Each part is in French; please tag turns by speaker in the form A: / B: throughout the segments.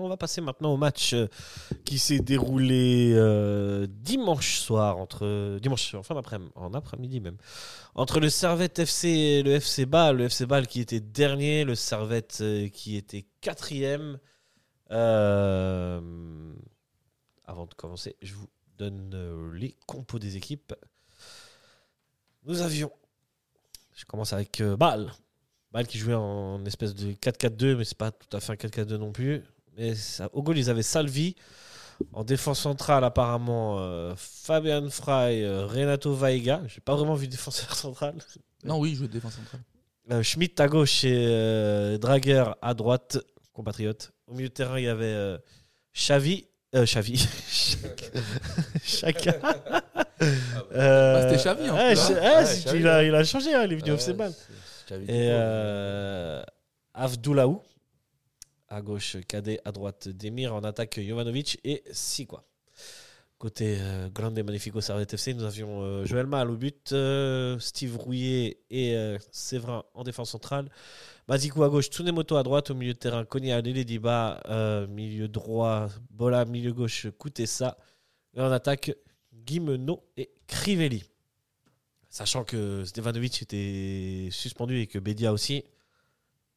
A: On va passer maintenant au match euh, qui s'est déroulé euh, dimanche soir, entre dimanche en fin en après-midi même, entre le Servette FC et le FC Bâle. Le FC Bâle qui était dernier, le Servette euh, qui était quatrième. Avant de commencer, je vous donne les compos des équipes. Nous avions, je commence avec Bâle. Bâle qui jouait en espèce de 4-4-2, mais c'est pas tout à fait un 4-4-2 non plus. Mais ça- au goal, ils avaient Salvi. En défense centrale, apparemment, euh, Fabian Frey, euh, Renato Vaiga. J'ai pas vraiment vu défenseur central.
B: Non, oui, je joue défense centrale.
A: Euh, Schmidt à gauche et euh, Drager à droite, compatriote. Au milieu de terrain, il y avait euh, Xavi. Euh, Xavi. Chacun.
B: Bah, c'était Xavi, hein.
A: ouais,
B: Ouais,
A: Ch-
B: ouais,
A: ouais, c'est-
C: Xavi,
A: il, a, il a changé, hein, il est venu au FC Et euh, Avdoulaou, à gauche Cadet, à droite Demir, en attaque Jovanovic et Sigua. Côté euh, Grande et Magnifico Servette FC, nous avions euh, Joël Mal au but, euh, Steve Rouillet et Séverin en défense centrale. Mazikou à gauche, Tsunemoto à droite, au milieu de terrain, Konya Lelediba, milieu droit, Bola, milieu gauche, Koutessa. Et en attaque, Guimeno et Crivelli. Sachant que Stevanovic était suspendu et que Bedia aussi.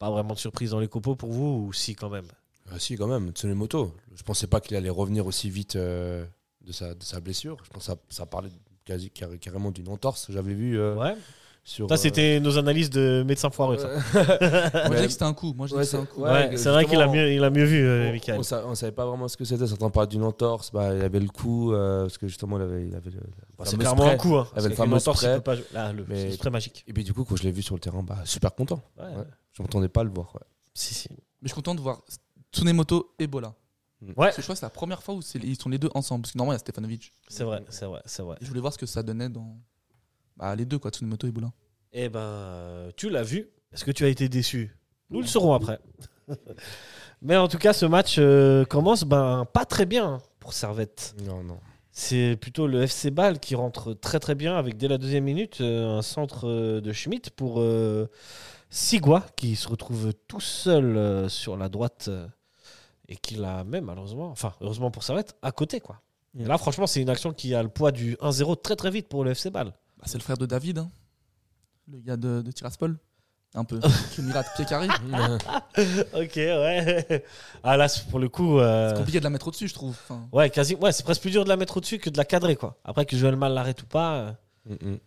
A: Pas vraiment de surprise dans les copeaux pour vous ou si quand même
C: Ah, si, quand même, Tsunemoto. Je pensais pas qu'il allait revenir aussi vite euh, de, sa, de sa blessure. Je pense que ça, ça parlait quasi, carré- carrément d'une entorse. J'avais vu euh,
A: Ouais.
C: Sur.
A: Ça,
C: euh,
A: c'était nos analyses de médecins foireux. ça.
B: Moi, je que c'était un coup. Moi, je disais
C: Ouais,
B: que c'était un
C: c'est-
B: coup.
C: ouais,
A: Ouais, c'est vrai qu'il a mieux, il a mieux vu, euh,
C: on-
A: Michael.
C: on, sa- on savait pas vraiment ce que c'était. Certains parlaient d'une entorse. Bah, il avait le coup, euh, parce que justement, il avait, il avait le,
A: Bah, c'est clairement
C: spray.
A: un coup. Hein,
C: avait le fameux
A: une entorse, il
C: spray.
A: pas jouer. Là, le,
C: Mais-
A: c'est le spray magique.
C: Et puis, du coup, quand je l'ai vu sur le terrain, bah, super content. Je m'entendais pas le voir.
A: Si, si.
B: Mais je suis content de voir Tsunemoto et Bola.
A: Ouais,
B: Parce que je crois que c'est la première fois où c'est- ils sont les deux ensemble. Parce que normalement, il y a Stefanovic.
A: c'est vrai, c'est vrai, c'est vrai.
B: Et je voulais voir ce que ça donnait dans. Bah, les deux, quoi, Tsunemoto et Bola.
A: Eh ben, tu l'as vu. Est-ce que tu as été déçu? Nous le saurons après. Mais en tout cas, ce match euh, commence ben, pas très bien pour Servette.
C: Non, non.
A: C'est plutôt le FC Bâle qui rentre très très bien avec dès la deuxième minute euh, un centre euh, de Schmidt pour euh, Sigua qui se retrouve tout seul euh, sur la droite euh, et qui l'a même malheureusement, enfin heureusement pour Servette, à côté quoi. Et là franchement c'est une action qui a le poids du 1-0 très très vite pour le FC Bâle.
B: Bah, c'est le frère de David, hein. Le gars de, de Tiraspol. Un peu. qui me rate pied carré.
A: ok ouais. Ah là c'est pour le coup... euh,
B: C'est compliqué de la mettre au-dessus, je trouve. Enfin,
A: Ouais, quasi. Ouais, c'est presque plus dur de la mettre au-dessus que de la cadrer, quoi. Après que Joël Mal l'arrête ou pas. euh.
C: Mm, mm.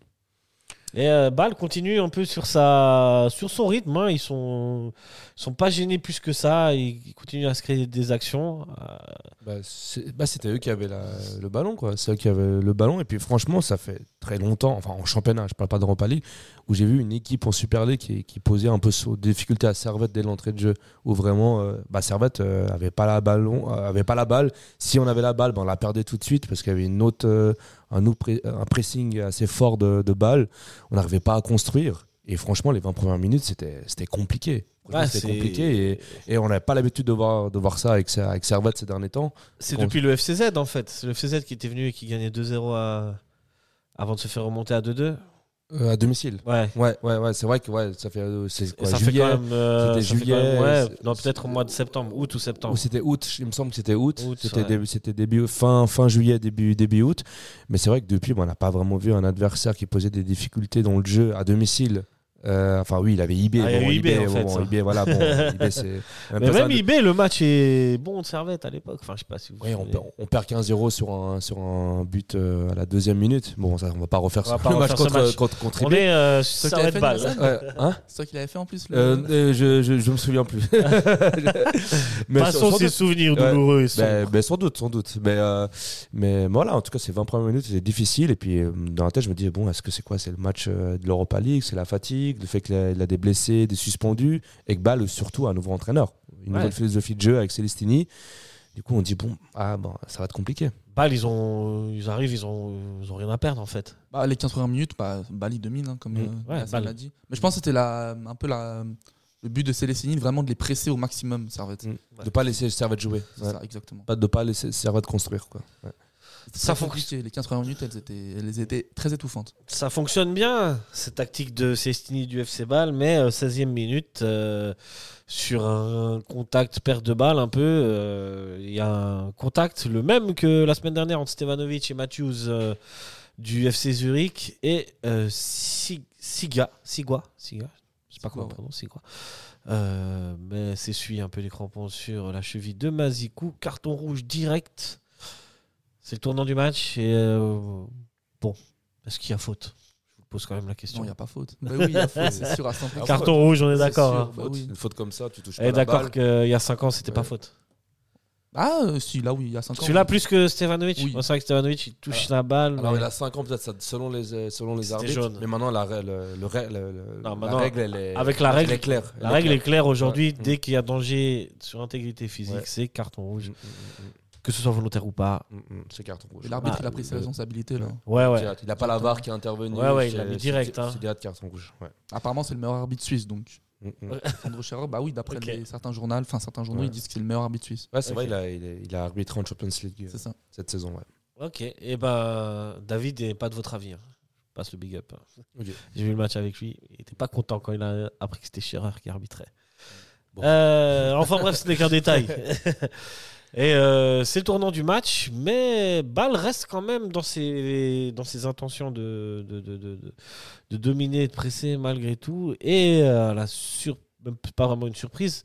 A: Et euh, continue un peu sur sa, sur son rythme. hein. Ils sont, ils sont pas gênés plus que ça. Ils, continuent à se créer des actions. Euh,
C: Bah, bah, c'était eux qui avaient le ballon. C'est eux qui avaient le ballon. Et puis, franchement, ça fait très longtemps, enfin, en championnat, je parle pas d'Europa League, où j'ai vu une équipe en Super League qui, posait un peu des difficultés à Servette dès l'entrée de jeu, où vraiment, euh, bah, Servette euh, avait pas la euh, pas la balle. Si on avait la balle, bah, on la perdait tout de suite parce qu'il y avait une autre, euh, un, pressing assez fort de, de balles. On n'arrivait pas à construire. Et franchement, les 20 premières minutes, c'était c'était compliqué.
A: Ouais,
C: c'était compliqué. Et, et on n'avait pas l'habitude de voir, de voir ça avec, avec Servette ces derniers temps.
A: c'est depuis le FCZ, en fait. C'est le FCZ qui était venu et qui gagnait 2-0 à- avant de se faire remonter à 2-2.
C: Euh, à domicile.
A: Ouais.
C: Ouais, ouais, ouais, c'est vrai que ouais, ça fait euh, c'est
A: Et
C: quoi,
A: ça
C: juillet
A: fait quand même. euh,
C: c'était
A: ça fait
C: juillet,
A: quand même- ouais, non, peut-être au mois de septembre, août ou septembre.
C: ou c'était août, il me semble que c'était août,
A: Août,
C: c'était
A: ouais.
C: début, c'était début fin fin juillet début début août, mais c'est vrai que depuis bon, on n'a pas vraiment vu un adversaire qui posait des difficultés dans le jeu à domicile. Euh, enfin oui, il avait IB,
A: Ah,
C: bon,
A: en fait,
C: voilà, bon, IB, c'est
A: Mais même
C: de-
A: IB, le match est bon de Servette à l'époque. Enfin, je sais pas si vous.
C: Oui, on, perd- on perd 15-0 sur un, sur un but euh, à la deuxième minute. Bon, ça, on va pas refaire
A: va
C: ce-
A: pas
C: le match
A: refaire ce
C: contre,
A: match.
C: contre, contre
A: On
C: IB.
A: est euh,
B: C'est toi qui
A: Servette
B: l'avais fait,
A: Bâle.
B: Nicolas
C: Ouais, hein
B: c'est toi qui l'avais fait en plus. Le...
C: Euh, euh, je, je, je me souviens plus. Mais
A: Passons ces souvenirs
C: Ouais.
A: douloureux.
C: Ben, ben, sans doute, sans doute. Mais, mais voilà, en tout cas, ces 20 premières minutes, c'était difficile. Et puis, dans la tête, je me disais, bon, est-ce que c'est quoi? C'est le match de l'Europa League? C'est la fatigue? Le fait qu'il a, il a des blessés, des suspendus Et que Bâle, surtout, un nouveau entraîneur. Une
A: Ouais.
C: nouvelle philosophie de jeu avec Celestini. Du coup, on dit, bon, ah, bon ça va être compliqué.
A: Bâle, ils, ont, ils arrivent, ils ont, ils ont rien à perdre en fait.
B: Bah, les 15 premières minutes, bah, Bali domine, hein, comme
C: Mm.
B: euh,
A: Ouais, Bâle.
B: l'a dit. Mais je pense que c'était la, un peu la, le but de Célestini, vraiment de les presser au maximum, Servette.
C: Mm. De pas laisser Servette jouer. Ouais.
B: ça, exactement.
C: Pas de pas laisser Servette construire. Quoi. Ouais.
A: Ça
B: compliqué. Les 15 premières minutes, elles étaient, elles étaient très étouffantes.
A: Ça fonctionne bien, cette tactique de Cestini du FC Ball, mais euh, 16e minute, euh, sur un contact perte de balle un peu, euh, il y a un contact, le même que la semaine dernière entre Stevanovic et Matthews euh, du FC Zurich et euh, Si- Siga, Sigua, Siga, je sais pas comment on prononce, Sigua. Euh, mais s'essuie un peu les crampons sur la cheville de Mazikou, carton rouge direct. C'est le tournant du match et euh, bon, est-ce qu'il y a faute? Je vous pose quand même la question.
B: Non, il n'y a pas faute. Bah oui, il y a faute, c'est sûr à 100%.
A: Carton rouge, on est d'accord. hein.
B: Bah oui.
C: Une faute comme ça, tu touches pas
A: est
C: la
A: d'accord
C: balle.
A: qu'il y a 5 ans, c'était pas
C: Ouais.
A: faute.
B: Ah, euh, si, là, oui, il y a 5 ans.
A: Celui-là plus que Stevanovic
B: Oui.
A: Moi, C'est vrai que Stevanovic, il touche la balle.
C: Alors
A: mais-
C: il a 5 ans peut-être ça- selon les euh, selon les
A: C'était
C: arbitres.
A: jaune.
C: Mais maintenant la règle le, le rè- le- le-
A: Non,
C: la
A: maintenant,
C: règle elle est
A: avec la
C: elle
A: règle-
C: est claire.
A: La
C: Elle
A: règle est claire aujourd'hui,
C: Ouais.
A: dès qu'il y a danger sur intégrité physique,
C: Ouais.
A: c'est carton
C: Mm,
A: rouge.
C: mm, mm,
A: Que ce soit volontaire ou pas.
C: mm, mm, C'est carton rouge.
B: L'arbitre,
A: Ah,
B: il a pris ses responsabilités, là.
A: Ouais, ouais.
C: Il n'a pas la VAR qui est intervenu.
A: Ouais, ouais, il l'a mis direct,
C: c'est-
A: hein.
C: C'est direct carton rouge. Ouais.
B: Apparemment, c'est le meilleur arbitre suisse, donc.
C: Mm.
B: Sandro Scherer, bah oui, d'après certains journaux, enfin certains journaux,
C: Ouais.
B: ils disent que c'est le meilleur arbitre suisse.
C: Ouais, c'est vrai, il a, il, a, il a arbitré en Champions League euh,
B: C'est ça.
C: cette saison. Ouais.
A: Ok, et ben David n'est pas de votre avis. hein. Je passe le big up. hein. J'ai vu le match avec lui. Il était pas content quand il a appris que c'était Scherer qui arbitrait.
C: Bon.
A: Euh, enfin bref, ce n'est qu'un détail. Et euh, c'est le tournant du match, mais Ball reste quand même dans ses, dans ses intentions de, dominer et de presser malgré tout. Et euh, la pas vraiment une surprise,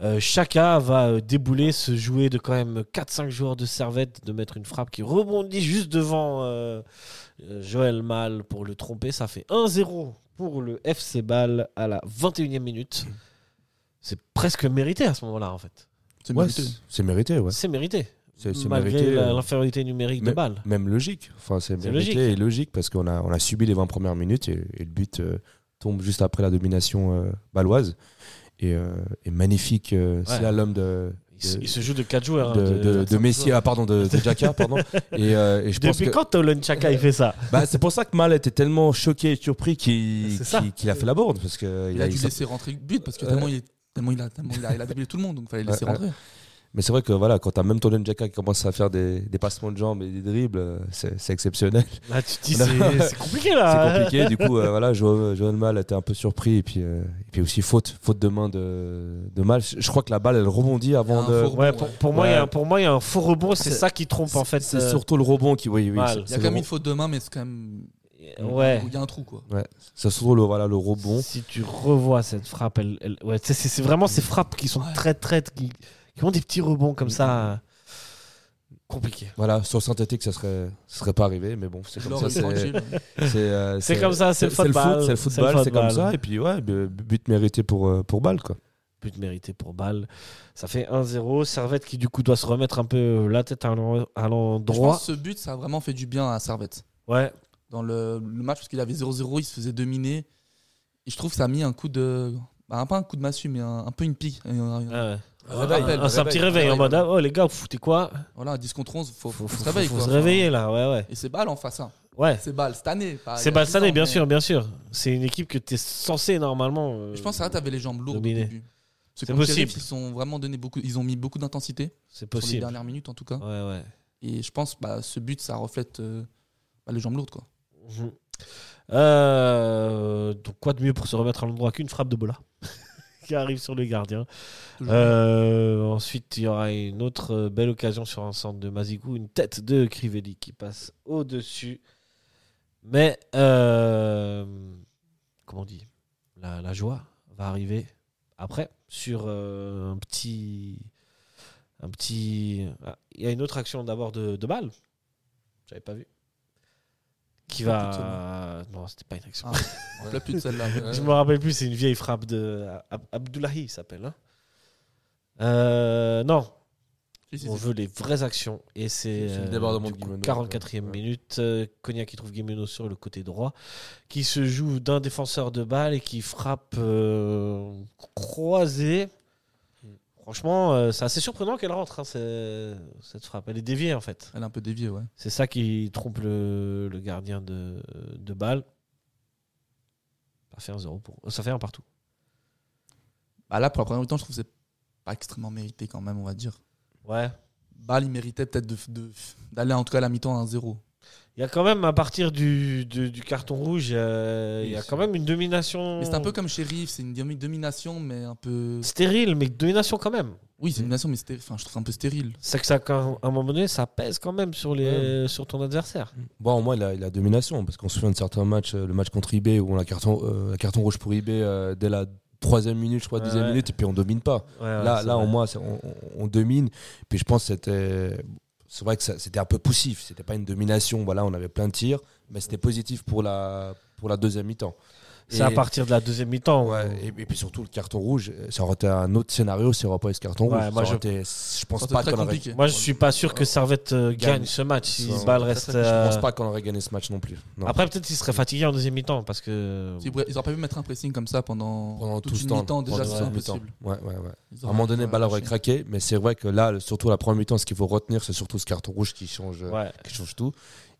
A: euh, Chaka va euh, débouler, se jouer de quand même 4-5 joueurs de servette, de mettre une frappe qui rebondit juste devant euh, euh, Joël Mal pour le tromper. Ça fait 1-0 pour le FC Ball à la 21e minute. C'est presque mérité à ce moment-là, en fait.
B: C'est
C: Ouais,
B: mérité.
C: c'est c'est mérité. Ouais.
A: C'est mérité.
C: C'est c'est
A: Malgré
C: euh,
A: l'infériorité numérique de
C: mais-
A: Ball.
C: Même logique. Enfin, c'est
A: C'est
C: mérité
A: logique.
C: et logique parce qu'on a, on a subi les 20 premières minutes et, et le but euh, tombe juste après la domination euh, baloise. Et, euh, et magnifique euh,
A: Ouais.
C: slalom de,
A: Il, se-
C: de-
A: il se joue de 4 joueurs. hein,
C: de,
A: de-
C: de, de Messi, ah, pardon, de, de Xhaka, pardon. Et, euh, et je pense
A: Depuis
C: que
A: quand Tolen Chaka il fait ça?
C: Bah, c'est pour ça que Mal était tellement choqué et surpris qu'il
A: C'est ça.
C: qu'il- qu'il a fait la bourde parce que
B: Il a dû
C: il-
B: laisser rentrer le but parce que tellement il est. Tellement il a, tellement il a, il a tout le monde, donc il fallait le laisser
C: Ouais,
B: rentrer.
C: Mais c'est vrai que voilà, quand t'as même Tolen Xhaka qui commence à faire des, des passements de jambes et des dribbles, euh, c'est c'est exceptionnel.
A: Là, tu te dis, c'est c'est compliqué là.
C: C'est compliqué. du coup, euh, voilà, Jo- Joël Mal était un peu surpris et puis, euh, et puis aussi faute, faute de main de, de Mal. Je crois que la balle, elle rebondit avant de.
A: Ouais, pour, pour moi, il y a- pour moi, il y a un faux rebond. C'est
C: C'est-
A: ça qui trompe en fait.
C: C'est
A: euh,
C: surtout le rebond qui, oui,
B: Il y a quand même une faute de main, mais c'est quand même.
A: Ouais.
B: Il y a un trou, quoi.
C: C'est surtout le, voilà, le rebond.
A: Si tu revois cette frappe, elle, elle- ouais, c'est- vraiment ces frappes qui sont
B: Ouais.
A: très très qui, qui ont des petits rebonds comme ça. Compliqué.
C: Voilà, sur synthétique, ça serait, ça serait pas arrivé, mais bon, c'est comme ça. C'est euh,
A: C'est comme ça, c'est le football.
C: foot, c'est le football, c'est comme ça. Et puis, ouais, bu- but mérité pour, euh, pour balle, quoi.
A: But mérité pour balle. Ça fait 1-0. Servette qui du coup doit se remettre un peu la tête à l'endroit.
B: pense que ce but, ça a vraiment fait du bien à Servette.
A: Ouais.
B: Dans le, le match, parce qu'il avait 0-0, il se faisait dominer. Et je trouve que ça a mis un coup de. Bah, pas un coup de massue, mais un, un peu une pique. Un- un-
A: Ah ouais.
B: un
A: petit réveil en mode ah, oh les gars, vous foutez quoi
B: Voilà, 10 contre 11, faut,
A: Faut,
B: faut,
A: faut-
B: se réveiller.
A: faut
B: quoi.
A: se réveiller là, ouais, ouais.
B: Et c'est balle en face. hein.
A: Ouais.
B: C'est balle cette année.
A: C'est
B: a
A: Balsané,
B: 10 ans,
A: bien
B: mais-
A: sûr, bien sûr. C'est une équipe que tu es censé normalement. euh,
B: Je pense que Servette avait les jambes lourdes
A: dominer.
B: au début.
A: C'est possible.
B: Ils ont vraiment donné beaucoup. Ils ont mis beaucoup d'intensité
A: C'est
B: sur les
A: possible.
B: dernières minutes en tout cas.
A: Ouais, ouais.
B: Et je pense bah, ce but, ça reflète euh, bah, les jambes lourdes quoi.
A: Mhm. Euh, donc quoi de mieux pour se remettre à l'endroit qu'une frappe de Bola qui arrive sur le gardien. Euh, ensuite, il y aura une autre belle occasion sur un centre de Mazikou, une tête de Crivelli qui passe au-dessus. Mais, euh, comment on dit, la, la joie va arriver après sur un petit... Un petit... ah, Il y a une autre action d'abord de, de balle. J'avais pas vu. Qui va... Non, c'était pas une action.
B: Ah, plus de celle-là.
A: Je me rappelle plus, c'est une vieille frappe de Ab- Abdullahi, il s'appelle. hein. Euh, non,
B: Si, si,
A: on
B: si.
A: veut les vraies actions. Et c'est
C: C'est le
A: euh,
C: débordement
A: du
C: de
A: coup,
C: Guimeno,
A: 44e
C: ouais.
A: minute. euh, Konya qui trouve Guimeno sur le côté droit, qui se joue d'un défenseur de balle et qui frappe euh, croisé. Franchement, euh, c'est assez surprenant qu'elle rentre, hein, c'est- cette frappe. Elle est déviée en fait.
B: Elle est un peu déviée, ouais.
A: C'est ça qui trompe le, le gardien de, de balle. Ça fait un zéro pour... Ça fait un partout.
B: Bah là, pour la première mi-temps, je trouve que c'est pas extrêmement mérité quand même, on va dire.
A: Ouais.
B: Bâle, il méritait peut-être de- de- d'aller en tout cas à la mi-temps à 1-0.
A: Il y a quand même, à partir du, du, du carton rouge, euh, il y a quand même une domination
B: Mais c'est un peu comme Sheriff, c'est une domi- domination, mais un peu.
A: stérile, mais domination quand même.
B: Oui, c'est une domination, mais stérile. Enfin, je trouve un peu stérile.
A: C'est que ça, à un moment donné, ça pèse quand même sur, les, sur ton adversaire.
C: Bon, au moins, il a, il a domination, parce qu'on se souvient de certains matchs, euh, le match contre IB, où on a carton, euh, carton rouge pour IB euh, dès la troisième minute, je crois, deuxième
A: ouais.
C: minute, et puis on domine pas.
A: Ouais, ouais,
C: là, là au moins, on, on- on domine. Puis je pense que c'était. C'est vrai que c'était un peu poussif. C'était pas une domination. Voilà, on avait plein de tirs, mais c'était positif pour la, pour la deuxième mi-temps.
A: C'est à partir de la deuxième mi-temps.
C: et, et puis surtout le carton rouge, ça aurait été un autre scénario s'il n'y aurait pas eu ce carton
A: Ouais,
C: rouge.
A: moi, je-
C: été- je pense pas qu'on aurait.
A: Moi, je suis pas sûr que Servette euh, gagne
C: Gagne.
A: ce match si Bâle reste.
B: très- je
C: Je
A: euh,
C: pense pas qu'on aurait gagné ce match non plus. Non.
A: Après, peut-être qu'il serait fatigué en deuxième mi-temps parce que.
B: Ils pourraient- ils auraient pas pu mettre un pressing comme ça pendant,
C: pendant
B: toute
C: tout ce
B: une
C: temps.
B: mi-temps. Déjà, c'est impossible.
C: Ouais, ouais, ouais. À un moment donné, Ball aurait craqué, mais c'est vrai que là, surtout la première mi-temps, ce qu'il faut retenir, c'est surtout ce carton rouge qui change,
A: Ouais.
C: qui change tout.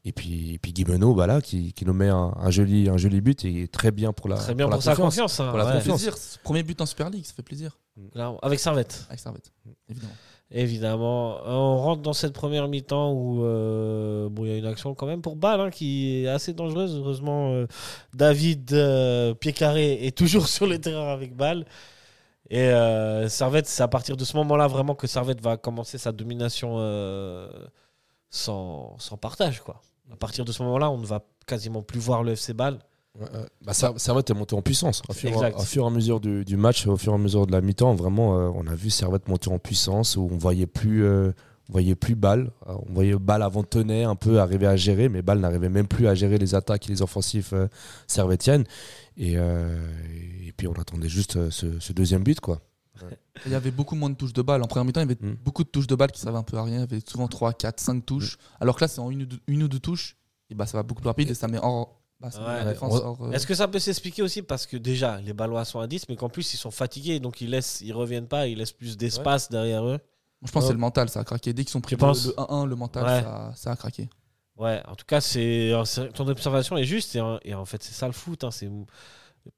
C: Et puis, et puis Guimeno, bah là, qui, qui nous met un, un joli, un joli but et très bien pour la,
A: Très bien pour,
C: la
A: sa
C: confiance.
A: confiance. hein,
C: Pour la
A: ouais.
B: Ça fait
C: confiance.
B: plaisir. c'est le Premier but en Super League, ça fait plaisir.
A: Clairement. Avec Servette.
B: Avec Servette, évidemment.
A: Évidemment. On rentre dans cette première mi-temps où euh, bon, il y a une action quand même pour Bâle hein, qui est assez dangereuse. Heureusement, euh, David euh, Pied-Carré est toujours sur le terrain avec Bâle. Et euh, Servette, c'est à partir de ce moment-là vraiment que Servette va commencer sa domination euh, sans, sans partage. Quoi. À partir de ce moment-là, on ne va quasiment plus voir le FC Bâle.
C: Ouais, ouais. Bah, ça, Servette est monté en puissance. Au fur,
A: Exact.
C: au fur et à mesure du, du match, au fur et à mesure de la mi-temps, vraiment, euh, on a vu Servette monter en puissance où on voyait plus. euh, on voyait plus Ball, on voyait Ball avant tenait un peu arriver à gérer, mais Ball n'arrivait même plus à gérer les attaques et les offensifs euh, servettiennes. Et, et puis on attendait juste ce, ce deuxième but, quoi.
B: Il y avait beaucoup moins de touches de balle. En première mi-temps, il y avait
C: Mm.
B: beaucoup de touches de balle qui servaient un peu à rien. Il y avait souvent 3, 4, 5 touches. Alors que là, c'est en une ou deux, une ou deux touches. Et bah, ça va beaucoup plus rapide et ça met hors. Bah,
A: Ouais.
B: euh,
A: Est-ce que ça peut s'expliquer aussi parce que déjà les Ballois sont à 10 mais qu'en plus ils sont fatigués donc ils laissent ils reviennent pas, ils laissent plus d'espace derrière eux.
B: Je pense que c'est le mental, ça a craqué. Dès qu'ils sont pris le,
A: penses
B: le 1-1, le mental,
A: Ouais.
B: ça, ça a craqué.
A: Ouais, en tout cas, c'est c'est- ton observation est juste et, en- et en fait, c'est ça le foot. hein, c'est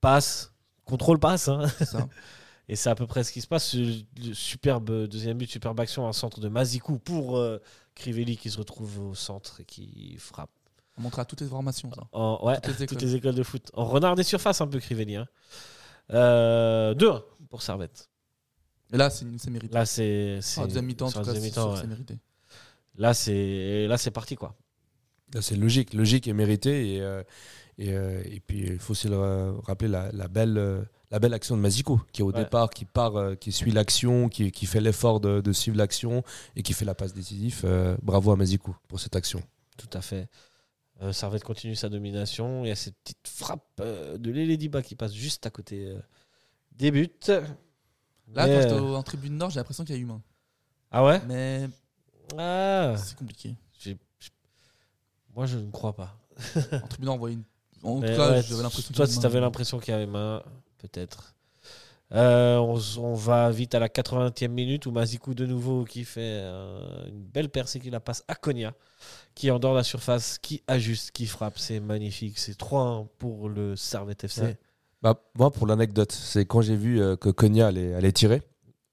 A: passe, contrôle passe. hein.
B: C'est ça.
A: Et c'est à peu près ce qui se passe. Superbe deuxième but, superbe action, un centre de Mazikou pour euh, Crivelli qui se retrouve au centre et qui frappe.
B: On montrera toutes les formations. Ça.
A: En, ouais,
B: Toutes les
A: toutes
B: écoles.
A: les écoles de foot. En renard des surfaces, un peu Crivelli. Hein. Euh, 2-1 pour Servette.
B: Et là, c'est mérité.
A: Là, c'est.
B: deuxième mi-temps, c'est mérité.
A: Là, c'est là, c'est parti quoi.
C: Là, c'est logique, logique et mérité. Et, euh, et, euh, et puis, il faut aussi le ra- rappeler la, la belle, euh, la belle action de Maziko, qui est au
A: Ouais.
C: départ, qui part, euh, qui suit l'action, qui, qui fait l'effort de, de suivre l'action et qui fait la passe décisive. Euh, bravo à Maziko pour cette action.
A: Tout à fait. Euh, Servette continue sa domination. Il y a cette petite frappe euh, de Lélé Diba qui passe juste à côté euh, des buts.
B: Là,
A: Mais,
B: quand j'étais en tribune nord, j'ai l'impression qu'il y a eu main.
A: Ah ouais?
B: Mais
A: Ah,
B: c'est compliqué.
A: j'ai- Moi, je ne crois pas.
B: En tribune nord, on voit une. En tout cas,
A: ouais,
B: j'avais l'impression
A: Toi, si tu avais l'impression qu'il y avait main, peut-être. Euh, on, va vite à la 80e minute où Mazikou de nouveau qui fait euh, une belle percée qui la passe à Konya, qui est en dehors de la surface, qui ajuste, qui frappe. C'est magnifique. C'est 3-1 pour le Servette FC.
C: Bah, moi, pour l'anecdote, c'est quand j'ai vu euh, que Konya allait tirer,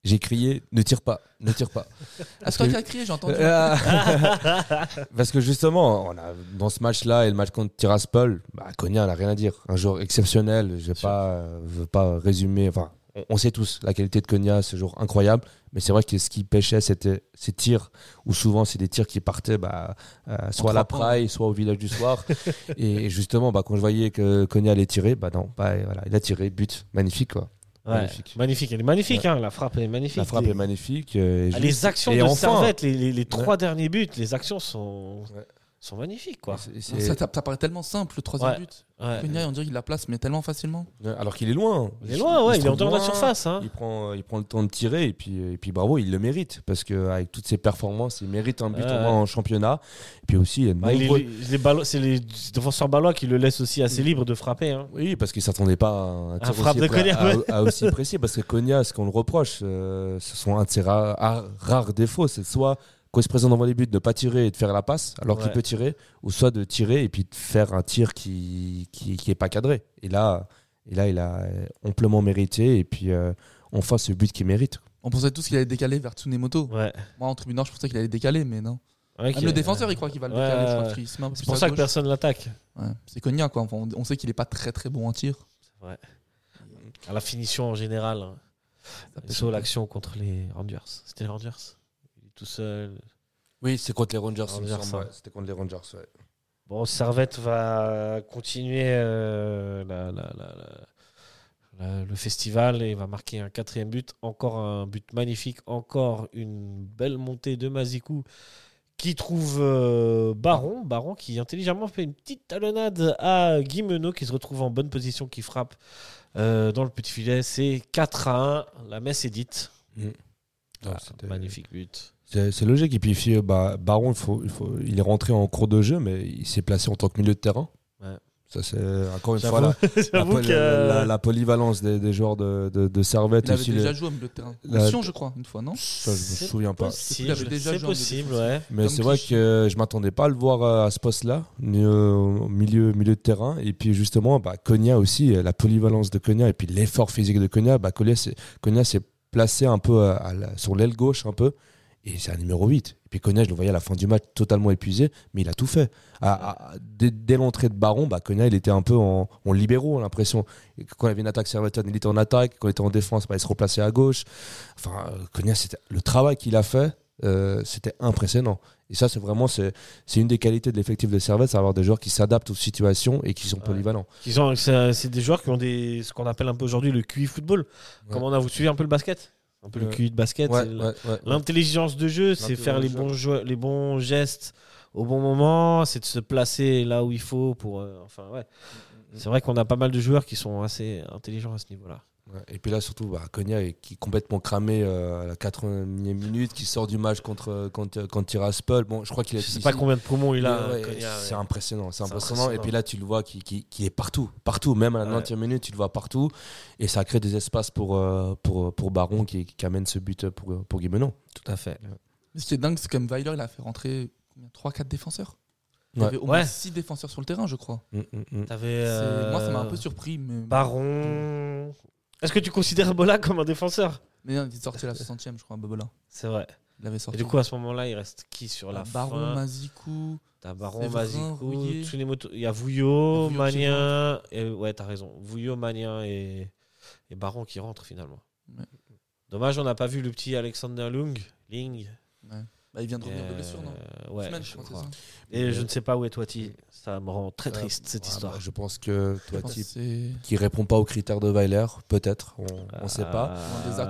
C: j'ai crié ne tire pas, ne tire pas.
B: Ah, c'est toi qui as crié, j'ai entendu.
C: Euh, Parce que justement, on a, dans ce match-là et le match contre Tiraspol, bah, Konya n'a rien à dire. Un joueur exceptionnel. Je ne pas, euh, veux pas résumer. Enfin, on, on sait tous la qualité de Konya, ce jour incroyable. Mais c'est vrai que ce qui pêchait, c'était ces tirs, où souvent c'est des tirs qui partaient bah, euh, soit à la praille, soit au village du soir. et justement, bah, quand je voyais que Konya allait tirer, bah non, bah, voilà, il a tiré, but, magnifique quoi. Magnifique.
A: magnifique. Elle est magnifique, hein, la frappe est magnifique.
C: La frappe
A: Les-
C: est magnifique. euh, et
A: Ah, les actions
C: et
A: de
C: enfin-
A: Servette, les, les- les trois derniers buts, les actions sont,
C: Ouais.
A: Sont magnifiques. Quoi.
C: c'est-
B: Ça,
C: c'est-
B: ça, ça paraît tellement simple, le troisième
A: Ouais.
B: but.
A: Ouais.
B: Konya, on dirait qu'il la place, mais tellement facilement.
C: Alors qu'il est loin.
A: Il est loin, ouais,
C: se
A: il est en dehors de la surface. Hein.
C: Il prend, il prend le temps de tirer et puis, et puis bravo, il le mérite parce qu'avec toutes ses performances, il mérite un but
A: Ouais,
C: au moins
A: ouais.
C: en championnat. Et puis aussi, il y a de
A: Bah, il est-
C: nombreux-
A: les ballo- c'est les défenseurs balois qui le laissent aussi assez libre de frapper. Hein.
C: Oui, parce qu'il s'attendait pas à un tir
A: frappe
C: aussi,
A: de Konya,
C: à-
A: ouais.
C: à- à aussi précis. Parce que Konya, ce qu'on le reproche, euh, ce sont un de ses rares- rares défauts. C'est soit quand il se présente devant les buts, de ne pas tirer et de faire la passe alors qu'il
A: Ouais.
C: peut tirer, ou soit de tirer et puis de faire un tir qui qui, qui est pas cadré. Et là, et là, il a euh, amplement mérité. Et puis, euh, enfin, ce but qu'il mérite.
B: On pensait tous qu'il allait décaler vers Tsunemoto.
A: Ouais.
B: Moi, en tribune nord, je pensais qu'il allait décaler, mais non. Même le défenseur, il croit qu'il va le
A: Ouais,
B: décaler.
A: ouais. C'est pour ça que personne l'attaque.
B: Ouais. C'est Cognac, quoi. Enfin, on, sait qu'il est pas très très bon en tir.
A: À la finition en général. hein. Sauf l'action contre les Rangers. C'était les Rangers tout seul.
C: Oui, c'est contre les Rangers.
A: hein.
C: ouais. C'était contre les Rangers. ouais.
A: Bon, Servette va continuer euh, la- la- la- la- la- le festival et va marquer un quatrième but. Encore un but magnifique. Encore une belle montée de Mazikou qui trouve euh, Baron. Baron qui intelligemment fait une petite talonnade à Guimeno qui se retrouve en bonne position, qui frappe euh, dans le petit filet. C'est 4 à 1. La messe est dite.
C: Non,
A: Ah,
C: c'était-
A: magnifique but.
C: C'est c'est logique. Et puis, fi- bah, Baron, il, faut, il, faut, il est rentré en cours de jeu, mais il s'est placé en tant que milieu de terrain.
A: Ouais.
C: Ça, c'est encore une fois la, la, poly- la- la- la polyvalence des, des joueurs de, de, de Servette.
B: Il avait
C: aussi,
B: déjà
C: les-
B: joué au milieu de terrain.
C: la-
B: Sion, je crois, une fois, non
C: Ça, je me
A: C'est
C: souviens pas.
A: possible,
B: Il avait déjà
A: C'est
B: joué en
A: possible, ouais.
C: Mais c'est vrai que je m'attendais pas à le voir euh, à ce poste-là, ni au milieu, milieu de terrain. Et puis justement, bah, Konya aussi, euh, la polyvalence de Konya et puis l'effort physique de Konya, bah, Konya s'est placé un peu la- sur l'aile gauche un peu. Et c'est un numéro 8. Et puis Konya, je le voyais à la fin du match totalement épuisé, mais il a tout fait. Dès l'entrée de Baron, bah, il était un peu en, en libéraux, on a l'impression. Quand il y avait une attaque servétienne, il était en attaque. Quand il était en défense, bah, il se replaçait à gauche. Enfin, euh, Konya, c'était- le travail qu'il a fait, euh, c'était impressionnant. Et ça, c'est vraiment c'est, c'est une des qualités de l'effectif de Servette, c'est avoir des joueurs qui s'adaptent aux situations et qui sont
A: Ouais.
C: polyvalents.
A: Ont, c'est, c'est des joueurs qui ont des, ce qu'on appelle un peu aujourd'hui le QI football. Comme on a, vous suivez un peu le basket? Un peu le
C: Ouais.
A: QI de basket. L'intelligence de jeu, c'est faire les bons, jeux- les bons gestes au bon moment, c'est de se placer là où il faut. Pour, euh, enfin, ouais. C'est vrai qu'on a pas mal de joueurs qui sont assez intelligents à ce niveau-là.
C: Et puis là, surtout, bah, qui est complètement cramé euh, à la 80e minute, qui sort du match contre, contre, contre Tiraspol. Bon, je crois qu'il a
A: Je sais pas combien de poumons il a.
C: Ouais, c'est
A: ouais.
C: impressionnant, c'est
A: C'est
C: impressionnant. Et puis là, tu le vois qui, qui, qui est partout, partout, même à la
A: Ouais.
C: 90e minute, tu le vois partout. Et ça crée des espaces pour, euh, pour, pour Baron qui, qui amène ce but pour, pour Guimeno.
A: Tout à fait.
B: Mais Ce qui est dingue, c'est comme Weiler, il a fait rentrer 3-4 défenseurs? Il y avait au moins
A: Ouais.
B: 6 défenseurs sur le terrain, je crois.
C: Mm, mm, mm.
B: C'est-
A: euh,
B: Moi, ça m'a un peu surpris. Mais,
A: Baron. Est-ce que tu considères Bola comme un défenseur?
B: Mais non, il est sorti à la 60e, je crois, Bobola.
A: C'est vrai.
B: Il avait
A: Et
B: sorti.
A: du coup, à ce moment-là, il reste qui sur la
B: Baron,
A: fin
B: Mazikou.
A: T'as Baron, Mazikou. Tsunemoto. Il y a Vouillot, Manien. Et, ouais, t'as raison. Vouillot, Manien et, et Baron qui rentrent finalement.
B: Ouais.
A: Dommage, on n'a pas vu le petit Alexander Lung. Ling.
B: Bah, il vient de revenir de
A: Euh,
B: blessure, non
A: Ouais,
B: Semaine,
A: je
B: crois, c'est
A: crois.
B: ça.
A: Et je ne sais pas où est Toiti. Ça me rend très
C: Euh,
A: triste cette
C: ouais,
A: histoire.
C: bah, je pense que
B: Je
C: toi,
B: pense
C: type
B: que c'est-
C: qui répond pas aux critères de Weiler, peut-être, on ne sait pas.
A: Allez,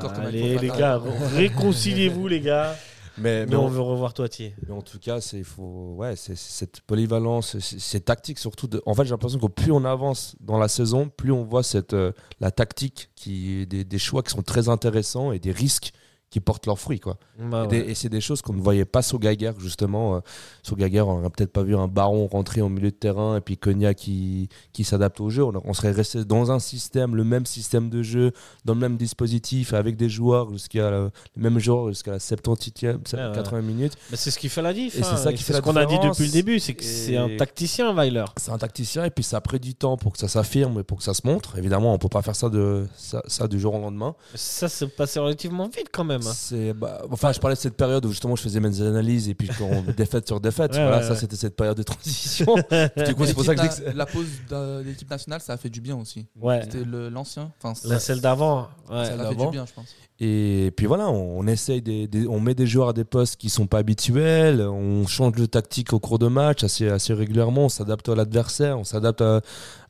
B: Fofana.
A: les gars, réconciliez-vous, les gars.
C: Mais,
A: Mais on veut revoir Toiti.
C: Mais en tout cas, c'est il faut ouais, c'est cette polyvalence, c'est c'est tactique surtout. De, en fait, j'ai l'impression que plus on avance dans la saison, plus on voit cette euh, la tactique qui des, des choix qui sont très intéressants et des risques qui portent leurs fruits quoi.
A: Bah,
C: Et, des-
A: ouais.
C: et c'est des choses qu'on ne voyait pas sur Gaguerre justement. Euh, sur Gaguerre, on n'aurait peut-être pas vu un Baron rentrer au milieu de terrain et puis Konya qui qui s'adapte au jeu. On, on serait resté dans un système, le même système de jeu, dans le même dispositif avec des joueurs jusqu'à la- les mêmes joueurs jusqu'à la 70e,
A: Ouais, ouais.
C: 80 minutes.
A: C'est ce qui fait la diff.
C: Et c'est
A: hein.
C: ça qui fait
A: ce qu'on a dit depuis le début, c'est que c'est un tacticien, Weiler.
C: C'est un tacticien et puis ça a pris du temps pour que ça s'affirme et pour que ça se montre. Évidemment, on peut pas faire ça de ça, ça du jour au lendemain.
A: Ça s'est passé relativement vite quand même. Hein.
C: C'est bah, enfin, je parlais de cette période où justement je faisais mes analyses et puis quand défaite sur défaite,
A: Ouais,
C: voilà,
A: ouais,
C: ça
A: ouais.
C: c'était cette période de transition. du coup, c'est pour ça que
B: la pause de l'équipe nationale, ça a fait du bien aussi.
A: Ouais.
B: C'était le- l'ancien. Enfin, ça,
A: La celle d'avant. Ouais.
B: ça a fait du bien, je pense.
C: Et puis voilà, on, essaye on met des joueurs à des postes qui sont pas habituels, on change de tactique au cours de match assez, assez régulièrement, on s'adapte à l'adversaire, on s'adapte à,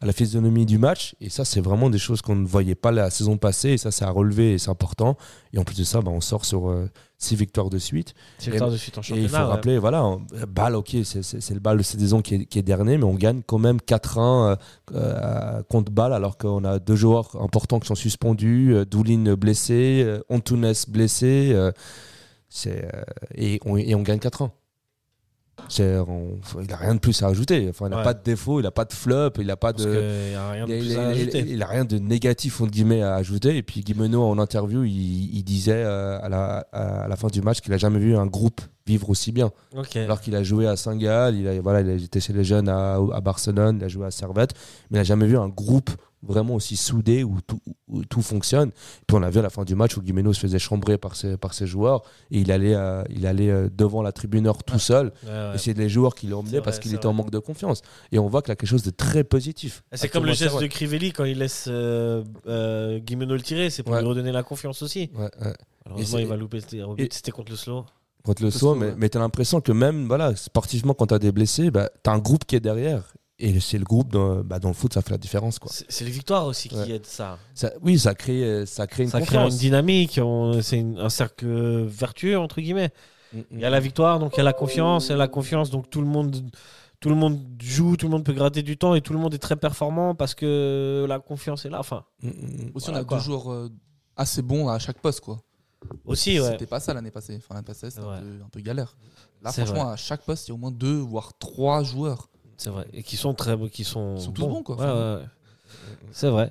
C: à la physionomie du match. Et ça, c'est vraiment des choses qu'on ne voyait pas la saison passée. Et ça, c'est à relever et c'est important. Et en plus de ça, bah, on sort sur euh, six victoires de suite.
A: C'est
C: Et-
A: le temps de suite en
C: Et
A: championnat.
C: il faut
A: ouais.
C: rappeler, voilà, on- Bâle, ok, c'est- le Bâle de cette saison qui est, qui est dernier, mais on gagne quand même 4-1 euh, euh, contre Bâle, alors qu'on a deux joueurs importants qui sont suspendus, euh, Doulin blessé, euh, Antunes blessé, euh, euh, et, on, et on gagne 4-1. C'est- on- il n'a rien de plus à ajouter. Enfin, il n'a
A: Ouais.
C: pas de défaut, il n'a pas de flop, il n'a pas
A: Parce
C: de.
A: a rien
C: Il,
A: plus
C: il-
A: à
C: il-
A: ajouter.
C: il a rien de négatif entre guillemets à ajouter. Et puis Guimeno en interview, il, disait euh, à, la, à la fin du match qu'il a jamais vu un groupe vivre aussi bien. Alors qu'il a joué à Saint-Gall, il a, voilà, il a été chez les jeunes à, à Barcelone, il a joué à Servette, mais il n'a jamais vu un groupe vraiment aussi soudés, où tout, où tout fonctionne. Puis on a vu à la fin du match où Guimeno se faisait chambrer par ses, par ses joueurs et il allait, euh, il allait euh, devant la tribune tout seul.
A: Ouais, ouais.
C: Et c'est les joueurs qui l'ont emmené
A: C'est
C: parce qu'il
A: c'est
C: était en manque de confiance. Et on voit qu'il y a quelque chose de très positif.
A: C'est
C: à
A: comme le geste de. Crivelli quand il laisse euh, euh, Guimeno le tirer, c'est pour
C: Ouais.
A: lui redonner la confiance aussi.
C: C'est-
A: il va louper c'était contre le slow.
C: contre le
B: C'est
C: saut, mais, mais tu as l'impression que même voilà, sportivement, quand tu as des blessés, bah, tu as un groupe qui est derrière. Et c'est le groupe dans, bah, dans le foot, ça fait la différence. Quoi.
A: C'est les victoires aussi qui
C: Ouais.
A: aident ça.
C: Ça, oui, ça crée, euh, ça crée une
A: Ça crée une dynamique, c'est un cercle vertueux entre guillemets.
C: Mm, mm.
A: Il y a la victoire, donc il y a la confiance, il y a la confiance, donc tout le monde, tout le monde joue, tout le monde peut gratter du temps et tout le monde est très performant parce que la confiance est là. Enfin,
C: Mm, mm,
B: Aussi,
A: Voilà,
B: on a
A: quoi.
B: deux joueurs euh, assez bons à chaque poste, quoi.
A: aussi, ouais.
B: C'était pas ça l'année passée. Enfin, l'année passée, c'était
A: Ouais.
B: un, peu, un peu galère. Là, franchement, à chaque poste, il y a au moins deux, voire trois joueurs.
A: C'est vrai. Et qui sont très, qui sont,
B: Ils sont tous bons, quoi.
A: Ouais, ouais, ouais. C'est vrai.